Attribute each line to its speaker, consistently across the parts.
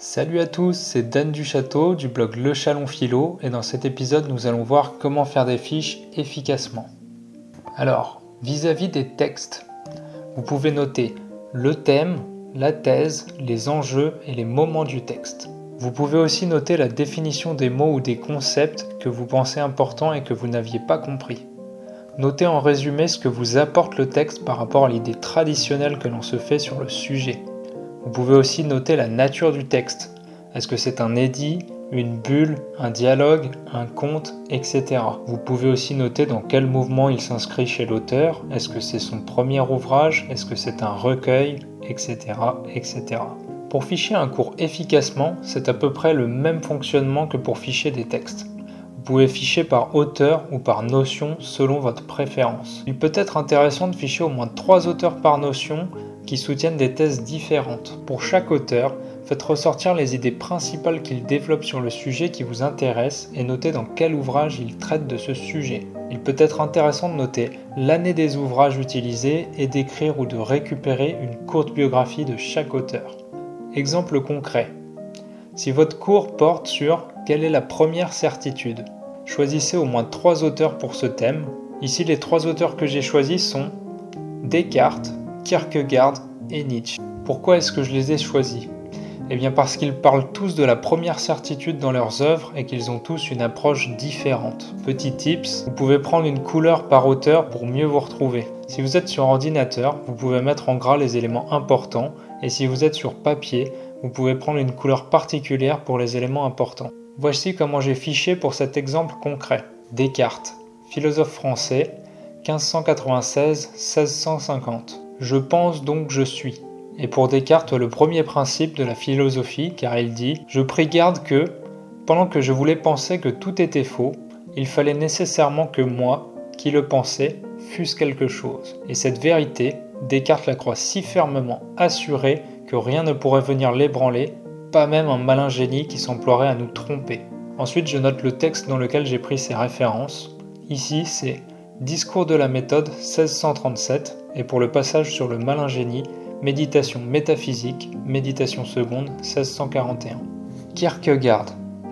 Speaker 1: Salut à tous, c'est Dan du Château du blog Le Chalon Philo et dans cet épisode nous allons voir comment faire des fiches efficacement. Alors, vis-à-vis des textes, vous pouvez noter le thème, la thèse, les enjeux et les moments du texte. Vous pouvez aussi noter la définition des mots ou des concepts que vous pensez importants et que vous n'aviez pas compris. Notez en résumé ce que vous apporte le texte par rapport à l'idée traditionnelle que l'on se fait sur le sujet. Vous pouvez aussi noter la nature du texte. Est-ce que c'est un édit, une bulle, un dialogue, un conte, etc. Vous pouvez aussi noter dans quel mouvement il s'inscrit chez l'auteur. Est-ce que c'est son premier ouvrage? Est-ce que c'est un recueil? Etc. etc. Pour ficher un cours efficacement, c'est à peu près le même fonctionnement que pour ficher des textes. Vous pouvez ficher par auteur ou par notion selon votre préférence. Il peut être intéressant de ficher au moins 3 auteurs par notion qui soutiennent des thèses différentes. Pour chaque auteur, faites ressortir les idées principales qu'il développe sur le sujet qui vous intéresse et notez dans quel ouvrage il traite de ce sujet. Il peut être intéressant de noter l'année des ouvrages utilisés et d'écrire ou de récupérer une courte biographie de chaque auteur. Exemple concret. Si votre cours porte sur quelle est la première certitude, choisissez au moins trois auteurs pour ce thème. Ici, les trois auteurs que j'ai choisis sont Descartes, Kierkegaard Pourquoi est-ce que je les ai choisis? Eh bien parce qu'ils parlent tous de la première certitude dans leurs œuvres et qu'ils ont tous une approche différente. Petit tips, vous pouvez prendre une couleur par auteur pour mieux vous retrouver. Si vous êtes sur ordinateur, vous pouvez mettre en gras les éléments importants et si vous êtes sur papier, vous pouvez prendre une couleur particulière pour les éléments importants. Voici comment j'ai fiché pour cet exemple concret. Descartes, philosophe français, 1596-1650. Je pense donc je suis. Et pour Descartes, le premier principe de la philosophie, car il dit Je pris garde que, pendant que je voulais penser que tout était faux, il fallait nécessairement que moi, qui le pensais, fusse quelque chose. Et cette vérité, Descartes la croit si fermement assurée que rien ne pourrait venir l'ébranler, pas même un malin génie qui s'emploierait à nous tromper. Ensuite, je note le texte dans lequel j'ai pris ces références. Ici, c'est Discours de la méthode 1637 et pour le passage sur le malin génie, méditation métaphysique, méditation seconde 1641. Kierkegaard,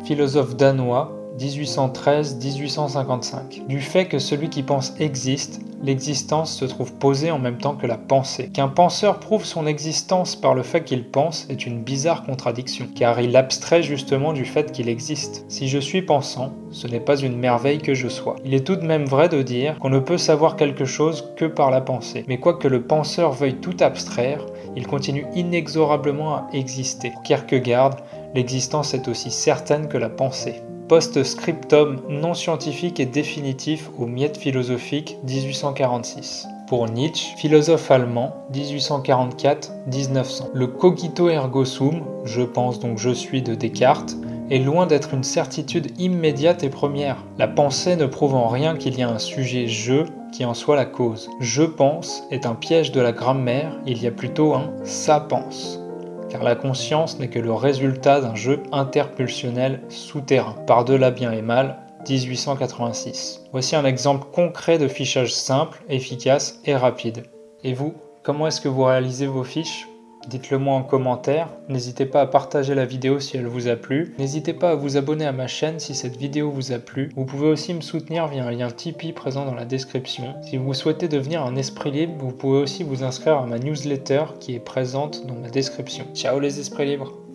Speaker 1: philosophe danois 1813-1855. Du fait que celui qui pense existe, l'existence se trouve posée en même temps que la pensée. Qu'un penseur prouve son existence par le fait qu'il pense est une bizarre contradiction, car il abstrait justement du fait qu'il existe. Si je suis pensant, ce n'est pas une merveille que je sois. Il est tout de même vrai de dire qu'on ne peut savoir quelque chose que par la pensée. Mais quoique le penseur veuille tout abstraire, il continue inexorablement à exister. Pour Kierkegaard, l'existence est aussi certaine que la pensée. Post-scriptum non scientifique et définitif aux miettes philosophiques 1846. Pour Nietzsche, philosophe allemand 1844-1900. Le cogito ergo sum, je pense donc je suis de Descartes, est loin d'être une certitude immédiate et première. La pensée ne prouve en rien qu'il y a un sujet je qui en soit la cause. Je pense est un piège de la grammaire, il y a plutôt un ça pense car la conscience n'est que le résultat d'un jeu interpulsionnel souterrain, par-delà bien et mal, 1886. Voici un exemple concret de fichage simple, efficace et rapide. Et vous, comment est-ce que vous réalisez vos fiches? Dites-le moi en commentaire, n'hésitez pas à partager la vidéo si elle vous a plu, n'hésitez pas à vous abonner à ma chaîne si cette vidéo vous a plu, vous pouvez aussi me soutenir via un lien Tipeee présent dans la description. Si vous souhaitez devenir un esprit libre, vous pouvez aussi vous inscrire à ma newsletter qui est présente dans ma description. Ciao les esprits libres